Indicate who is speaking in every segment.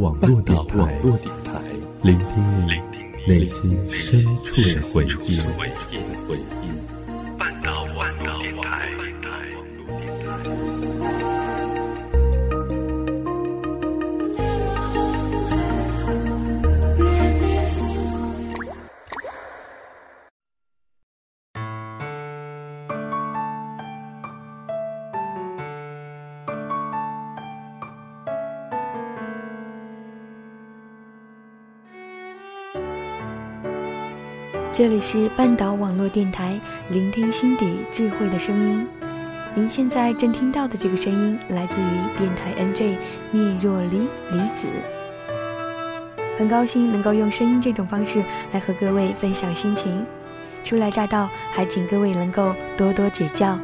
Speaker 1: 网络电台，聆听你内心深处的回忆。
Speaker 2: 这里是半岛网络电台，聆听心底智慧的声音。您现在正听到的这个声音，来自于电台 NJ 聂若离离子。很高兴能够用声音这种方式来和各位分享心情。初来乍到，还请各位能够多多指教。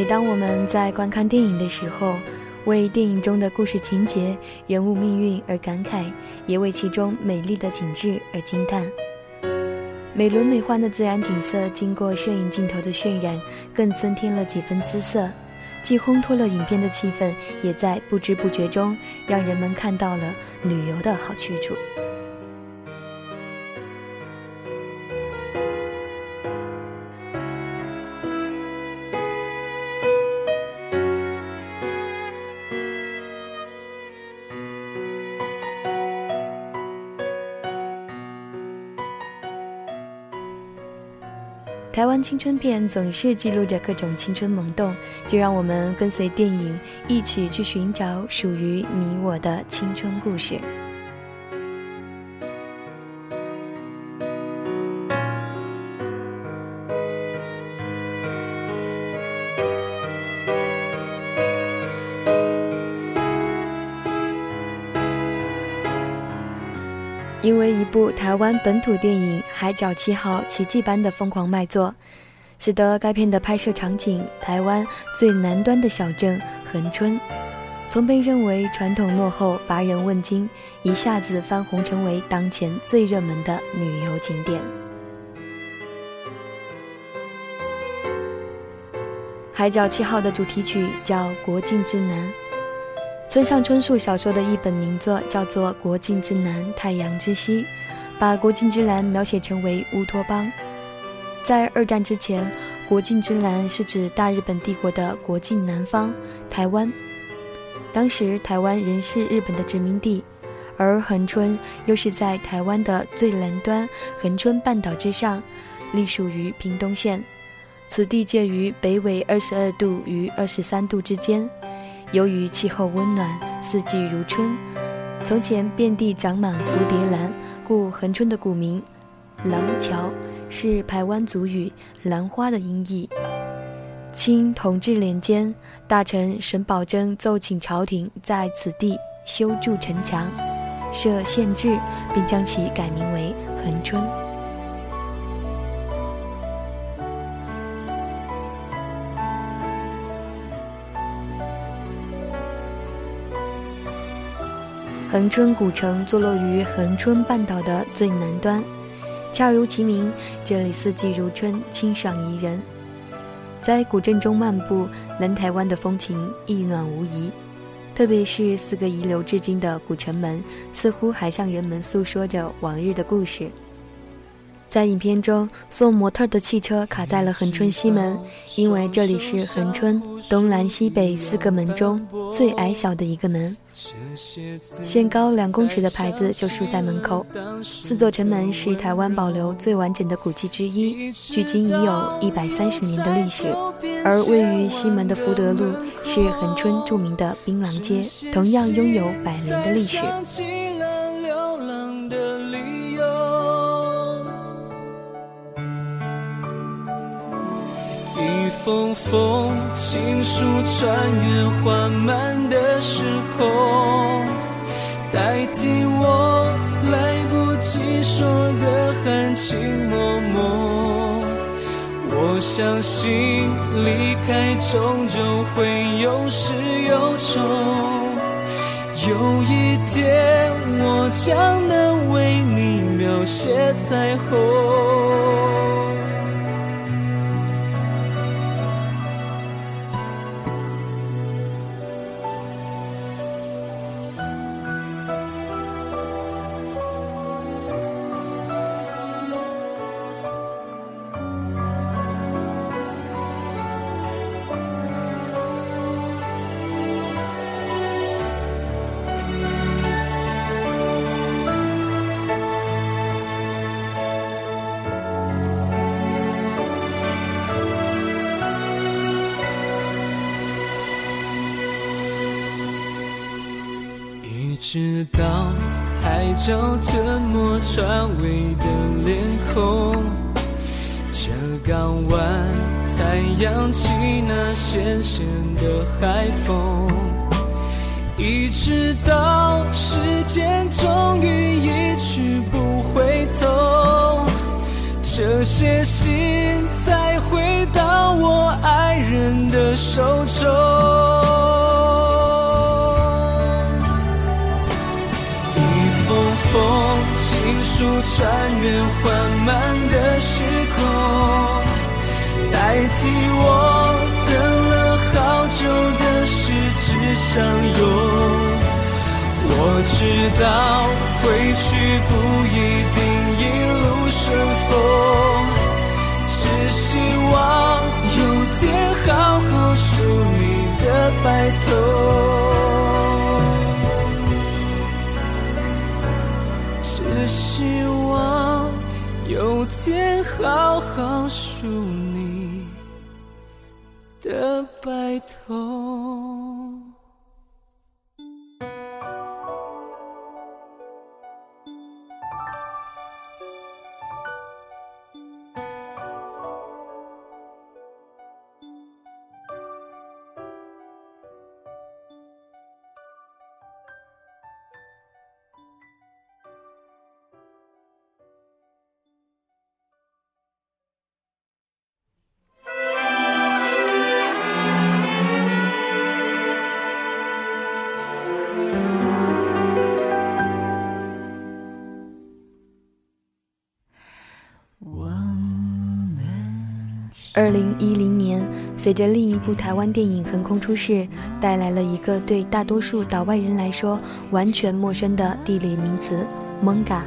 Speaker 2: 每当我们在观看电影的时候，为电影中的故事情节、人物命运而感慨，也为其中美丽的景致而惊叹。美轮美奂的自然景色，经过摄影镜头的渲染，更增添了几分姿色，既烘托了影片的气氛，也在不知不觉中让人们看到了旅游的好去处。台湾青春片总是记录着各种青春萌动，就让我们跟随电影一起去寻找属于你我的青春故事。因为一部台湾本土电影《海角七号》奇迹般的疯狂卖座，使得该片的拍摄场景——台湾最南端的小镇恒春，从被认为传统落后、乏人问津，一下子翻红成为当前最热门的旅游景点。《海角七号》的主题曲叫《国境之南》。村上春树小说的一本名作叫做《国境之南，太阳之西》，把国境之南描写成为乌托邦。在二战之前，国境之南是指大日本帝国的国境南方——台湾。当时台湾仍是日本的殖民地，而恒春又是在台湾的最南端恒春半岛之上，隶属于屏东县。此地介于北纬二十二度与二十三度之间。由于气候温暖，四季如春，从前遍地长满蝴蝶兰，故恒春的古名“廊桥”是台湾族语“兰花”的音译。清同治年间，大臣沈葆桢奏请朝廷在此地修筑城墙、设县治，并将其改名为恒春。恒春古城坐落于恒春半岛的最南端，恰如其名，这里四季如春，清爽宜人。在古镇中漫步，南台湾的风情一暖无遗。特别是四个遗留至今的古城门，似乎还向人们诉说着往日的故事。在影片中，送模特的汽车卡在了恒春西门，因为这里是恒春东南西北四个门中最矮小的一个门。限高两公尺的牌子就竖在门口。四座城门是台湾保留最完整的古迹之一，距今已有一百三十年的历史。而位于西门的福德路是恒春著名的槟榔街，同样拥有百年的历史。
Speaker 3: 封封情书穿越缓慢的时空，代替我来不及说的含情脉脉。我相信离开终究会有始有终。有一天，我将能为你描写彩虹。那咸咸的海风。一直到时间终于一去不回头，这些信才回到我爱人的手中。一封封，情书穿越缓慢的时空，代替我相拥。我知道回去不一定一路顺风，只希望有天好好梳你的白头。只希望有天好好梳你的白头。
Speaker 2: 二零一零年，随着另一部台湾电影横空出世，带来了一个对大多数岛外人来说完全陌生的地理名词——蒙嘎。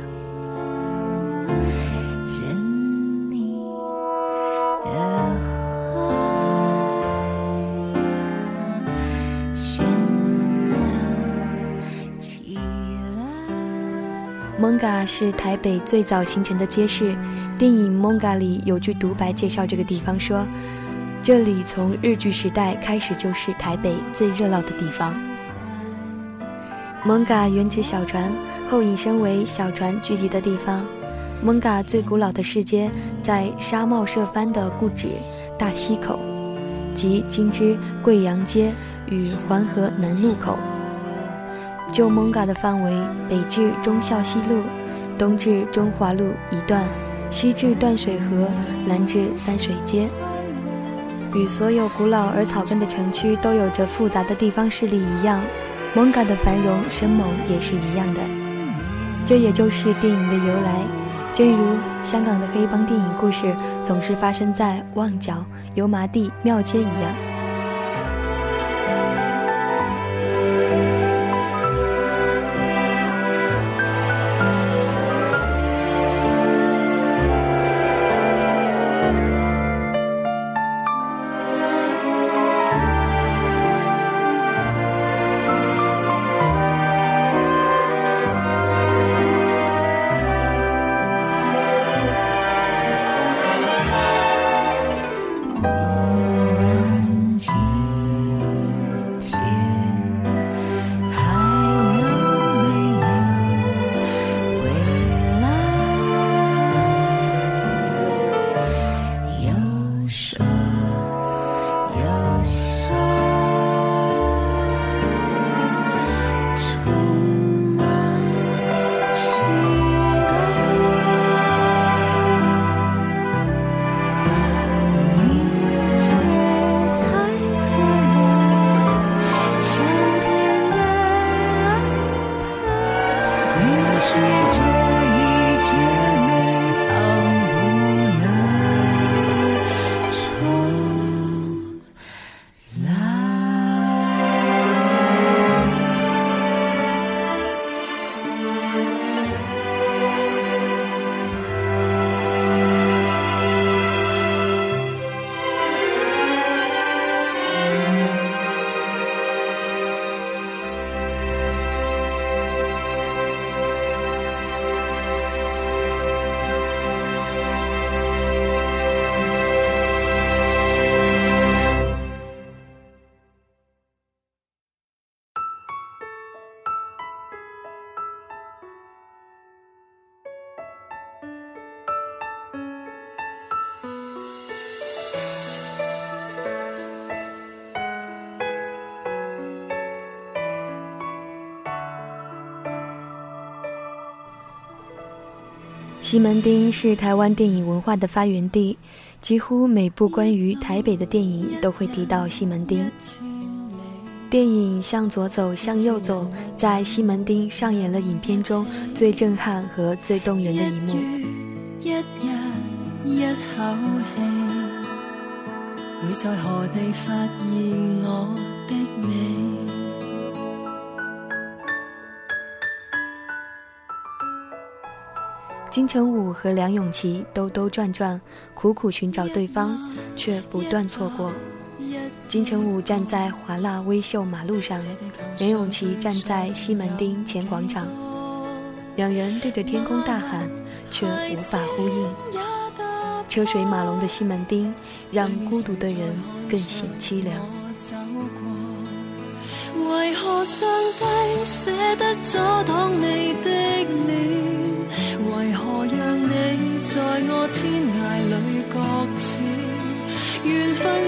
Speaker 2: 蒙嘎是台北最早形成的街市。电影《蒙嘎》里有句独白介绍这个地方说：“这里从日据时代开始就是台北最热闹的地方。”蒙嘎原指小船，后引申为小船聚集的地方。蒙嘎最古老的市街在沙帽社番的故址大溪口，即今之贵阳街与环河南路口。旧蒙嘎的范围北至忠孝西路，东至中华路一段。西至断水河，南至三水街，与所有古老而草根的城区都有着复杂的地方势力一样，蒙嘎的繁荣生猛也是一样的。这也就是电影的由来，正如香港的黑帮电影故事总是发生在旺角、油麻地、庙街一样。西门町是台湾电影文化的发源地，几乎每部关于台北的电影都会提到西门町。电影《向左走，向右走》在西门町上演了影片中最震撼和最动人的一幕。
Speaker 4: 一日一口气，会在何地发现我
Speaker 2: 金城武和梁咏琪兜兜转转，苦苦寻找对方，却不断错过。金城武站在华纳微秀马路上，梁咏琪站在西门町前广场，两人对着天空大喊，却无法呼应。车水马龙的西门町，让孤独的人更显凄凉。
Speaker 4: 为何上帝舍得阻挡你的脸？为何让你在我天涯里搁浅？缘分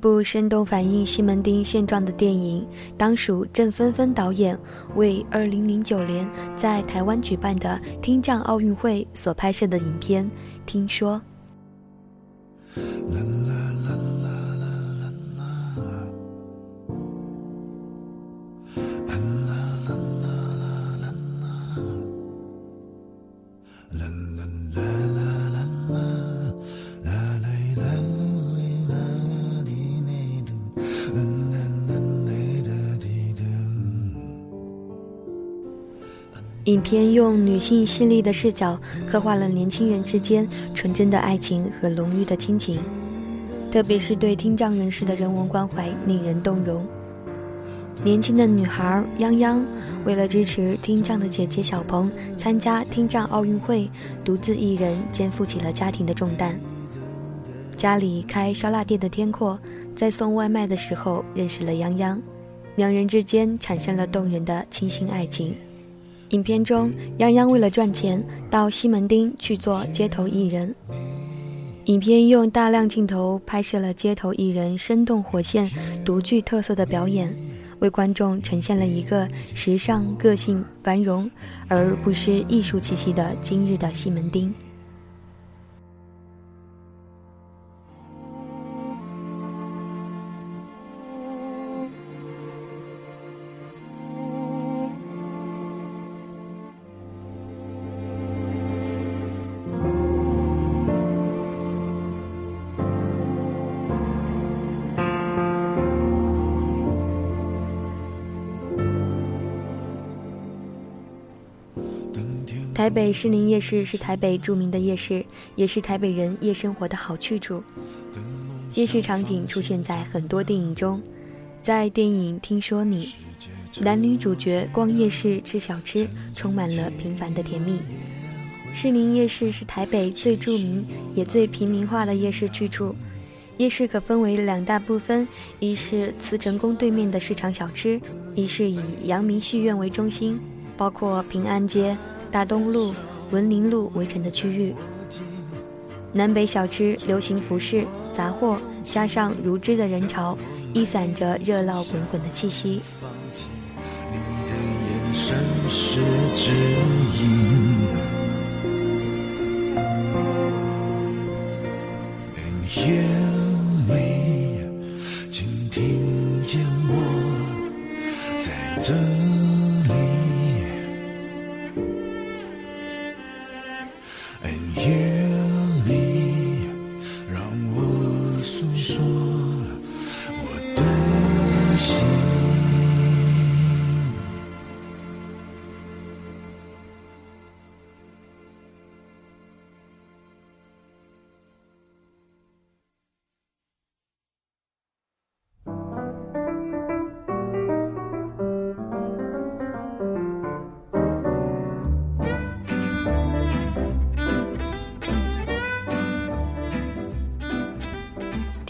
Speaker 2: 部生动反映西门町现状的电影，当属郑芬芬导演为2009年在台湾举办的听障奥运会所拍摄的影片。听说。啦啦啦啦啦啦啦啦啦影片用女性细腻的视角刻画了年轻人之间纯真的爱情和浓郁的亲情，特别是对听障人士的人文关怀令人动容。年轻的女孩泱泱为了支持听障的姐姐小鹏参加听障奥运会，独自一人肩负起了家庭的重担。家里开烧腊店的天阔在送外卖的时候认识了泱泱，两人之间产生了动人的倾心爱情。影片中，泱泱为了赚钱到西门町去做街头艺人。影片用大量镜头拍摄了街头艺人生动活现、独具特色的表演，为观众呈现了一个时尚、个性、繁荣而不失艺术气息的今日的西门町。台北士林夜市是台北著名的夜市，也是台北人夜生活的好去处。夜市场景出现在很多电影中，在电影《听说你》，男女主角逛夜市吃小吃，充满了平凡的甜蜜。士林夜市是台北最著名也最平民化的夜市去处。夜市可分为两大部分，一是慈诚宫对面的市场小吃，一是以阳明戏院为中心，包括平安街。大东路、文林路围成的区域。南北小吃、流行服饰、杂货，加上如织的人潮，溢散着热闹滚滚的气息。你的眼神是指引。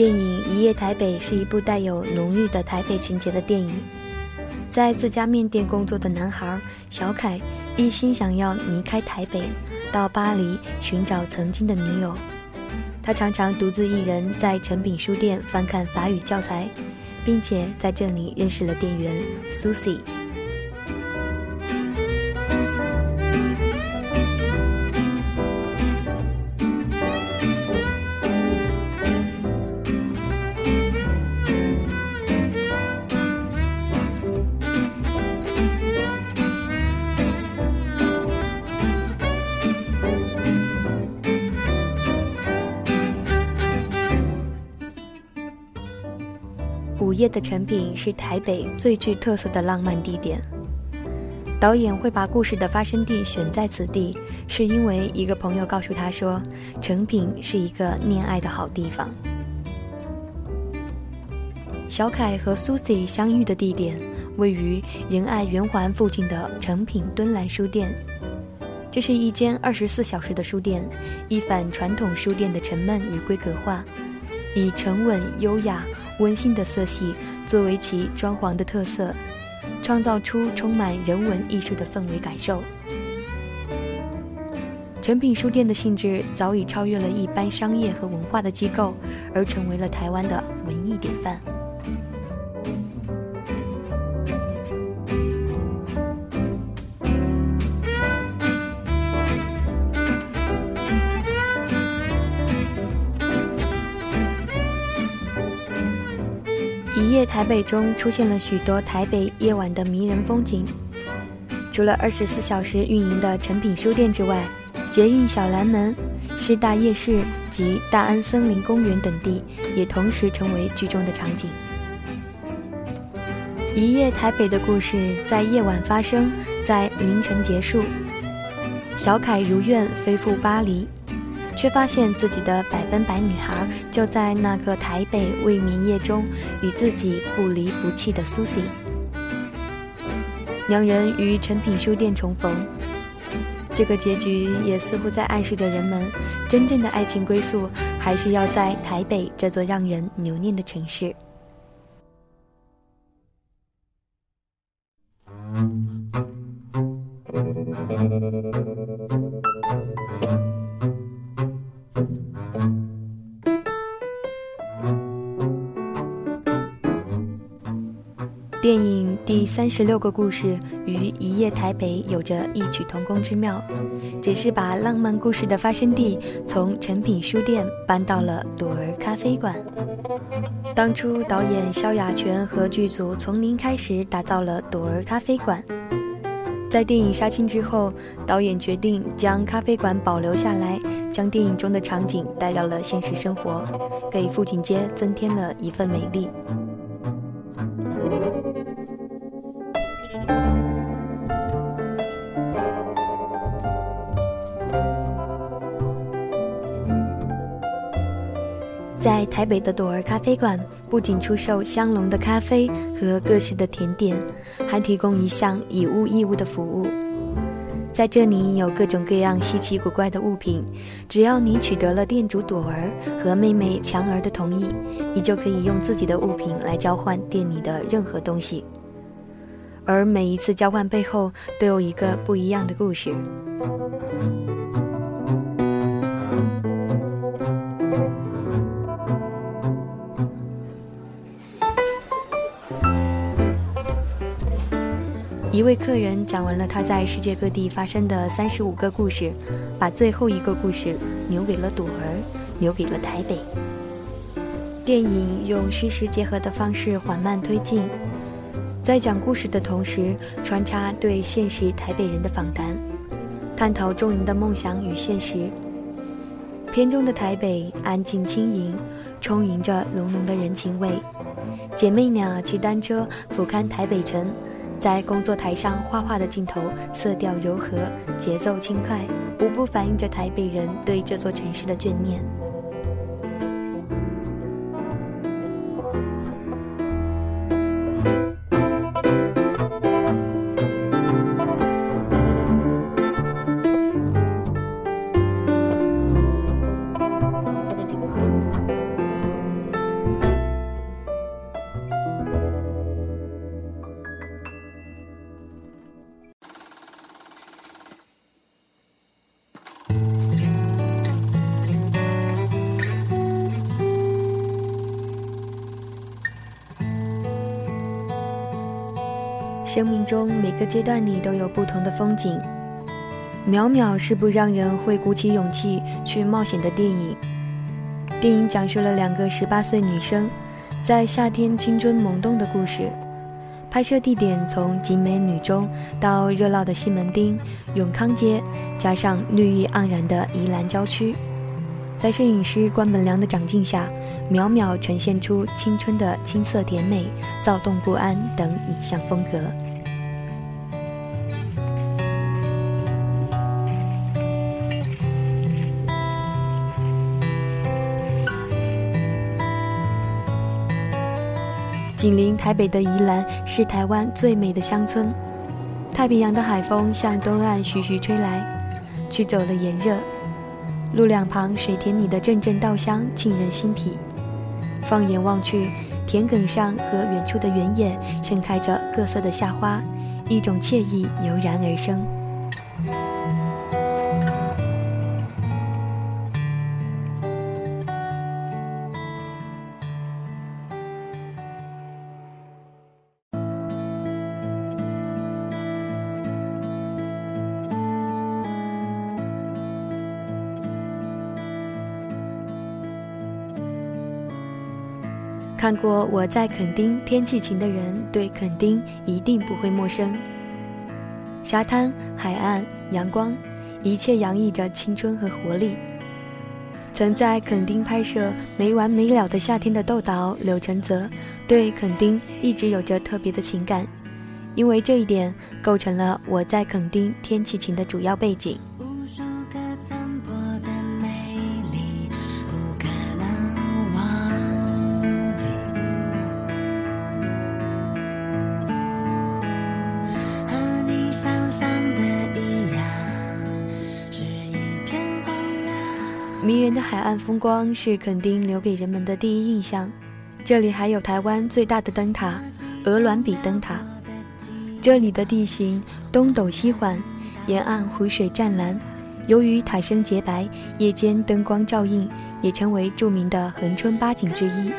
Speaker 2: 电影《一夜台北》是一部带有浓郁的台北情节的电影。在自家面店工作的男孩小凯，一心想要离开台北，到巴黎寻找曾经的女友。他常常独自一人在成品书店翻看法语教材，并且在这里认识了店员 Susie。夜的成品是台北最具特色的浪漫地点。导演会把故事的发生地选在此地，是因为一个朋友告诉他说，成品是一个恋爱的好地方。小凯和 Susie 相遇的地点位于仁爱圆环附近的成品敦兰书店，这是一间二十四小时的书店，一反传统书店的沉闷与规格化，以沉稳优雅。温馨的色系作为其装潢的特色，创造出充满人文艺术的氛围感受。诚品书店的性质早已超越了一般商业和文化的机构，而成为了台湾的文艺典范。夜台北中出现了许多台北夜晚的迷人风景。除了二十四小时运营的诚品书店之外，捷运小南门、师大夜市及大安森林公园等地也同时成为剧中的场景。一夜台北的故事在夜晚发生，在凌晨结束。小凯如愿飞赴巴黎。却发现自己的百分百女孩就在那个台北未眠夜中与自己不离不弃的苏西。两人于诚品书店重逢，这个结局也似乎在暗示着人们，真正的爱情归宿还是要在台北这座让人留念的城市。三十六个故事与《一夜台北》有着异曲同工之妙，只是把浪漫故事的发生地从诚品书店搬到了朵儿咖啡馆。当初导演萧亚全和剧组从零开始打造了朵儿咖啡馆，在电影杀青之后，导演决定将咖啡馆保留下来，将电影中的场景带到了现实生活，给富锦街增添了一份美丽。台北的朵儿咖啡馆，不仅出售香浓的咖啡和各式的甜点，还提供一项以物易物的服务。在这里有各种各样稀奇古怪的物品，只要你取得了店主朵儿和妹妹强儿的同意，你就可以用自己的物品来交换店里的任何东西。而每一次交换背后都有一个不一样的故事。一位客人讲完了他在世界各地发生的三十五个故事，把最后一个故事留给了朵儿，留给了台北。电影用虚实结合的方式缓慢推进，在讲故事的同时穿插对现实台北人的访谈，探讨众人的梦想与现实。片中的台北安静轻盈，充盈着浓浓的人情味。姐妹俩骑单车俯瞰台北城。在工作台上画画的镜头，色调柔和，节奏轻快，无不反映着台北人对这座城市的眷念。生命中每个阶段里都有不同的风景。淼淼是部让人会鼓起勇气去冒险的电影。电影讲述了两个十八岁女生在夏天青春萌动的故事。拍摄地点从集美女中到热闹的西门町、永康街，加上绿意盎然的宜兰郊区，在摄影师关本良的掌镜下，秒秒呈现出青春的青涩甜美、躁动不安等影像风格。紧邻台北的宜兰是台湾最美的乡村，太平洋的海风向东岸徐徐吹来，驱走了炎热。路两旁水田里的阵阵稻香沁人心脾，放眼望去，田埂上和远处的原野盛开着各色的夏花，一种惬意油然而生。看过我在垦丁天气晴的人，对垦丁一定不会陌生。沙滩、海岸、阳光，一切洋溢着青春和活力。曾在垦丁拍摄没完没了的夏天的窦导柳承泽，对垦丁一直有着特别的情感，因为这一点构成了我在垦丁天气晴的主要背景。岸风光是垦丁留给人们的第一印象。这里还有台湾最大的灯塔——鹅銮比灯塔。这里的地形东陡西缓，沿岸湖水湛蓝。由于塔身洁白，夜间灯光照映，也成为著名的恒春八景之一。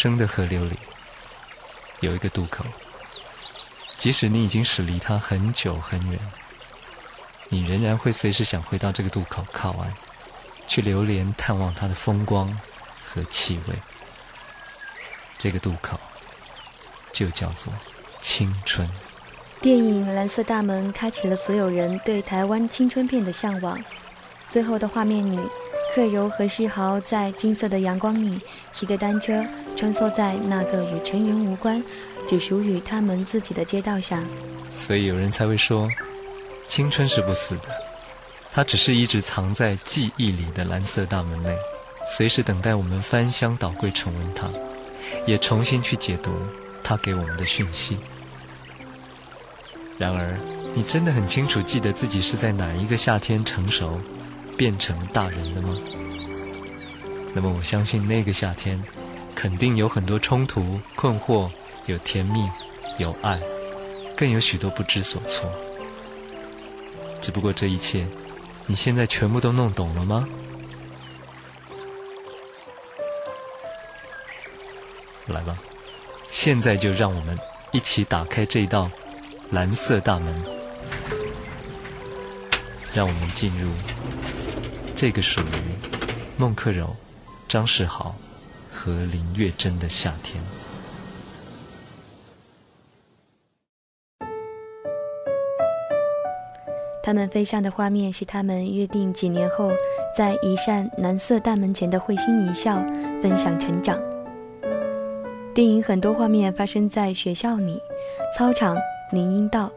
Speaker 5: 生的河流里，有一个渡口。即使你已经驶离它很久很远，你仍然会随时想回到这个渡口靠岸，去流连探望它的风光和气味。这个渡口就叫做青春。
Speaker 2: 电影《蓝色大门》开启了所有人对台湾青春片的向往。最后的画面里。克柔和世豪在金色的阳光里骑着单车穿梭在那个与成人无关、只属于他们自己的街道上。
Speaker 5: 所以有人才会说，青春是不死的，它只是一直藏在记忆里的蓝色大门内，随时等待我们翻箱倒柜重温它，也重新去解读它给我们的讯息。然而，你真的很清楚记得自己是在哪一个夏天成熟？变成大人了吗？那么我相信那个夏天，肯定有很多冲突、困惑，有甜蜜，有爱，更有许多不知所措。只不过这一切，你现在全部都弄懂了吗？来吧，现在就让我们一起打开这道蓝色大门，让我们进入。这个属于孟克柔、张世豪和林月珍的夏天。
Speaker 2: 他们飞向的画面是他们约定几年后在一扇蓝色大门前的会心一笑，分享成长。电影很多画面发生在学校里、操场、林荫道，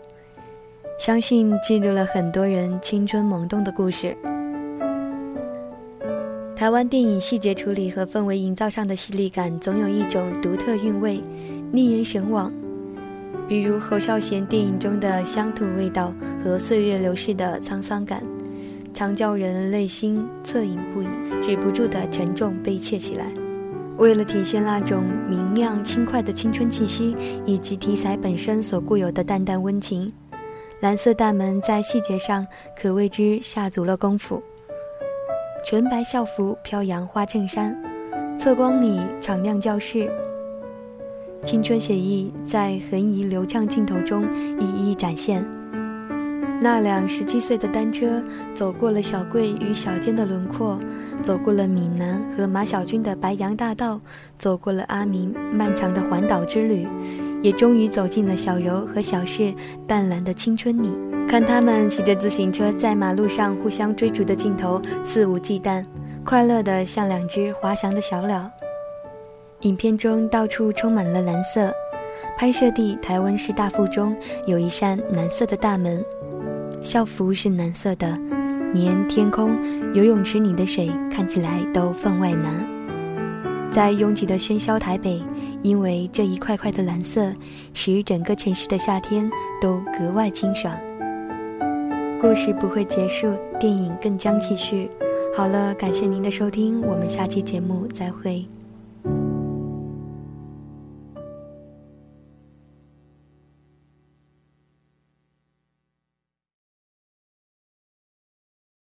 Speaker 2: 相信记录了很多人青春萌动的故事。台湾电影细节处理和氛围营造上的犀利感，总有一种独特韵味，令人神往。比如侯孝贤电影中的乡土味道和岁月流逝的沧桑感，常叫人内心恻隐不已，止不住的沉重悲切起来。为了体现那种明亮轻快的青春气息，以及题材本身所固有的淡淡温情，蓝色大门在细节上可谓之下足了功夫。纯白校服飘扬花衬衫，侧光里敞亮教室。青春写意在横移流畅镜头中一一展现。那辆十七岁的单车走过了小桂与小坚的轮廓，走过了闽南和马小军的白杨大道，走过了阿明漫长的环岛之旅，也终于走进了小柔和小世淡蓝的青春里。看他们骑着自行车在马路上互相追逐的镜头，肆无忌惮，快乐的像两只滑翔的小鸟。影片中到处充满了蓝色，拍摄地台湾市大附中有一扇蓝色的大门，校服是蓝色的，连天空、游泳池里的水看起来都分外蓝。在拥挤的喧嚣台北，因为这一块块的蓝色，使整个城市的夏天都格外清爽。故事不会结束，电影更将继续。好了，感谢您的收听，我们下期节目再会。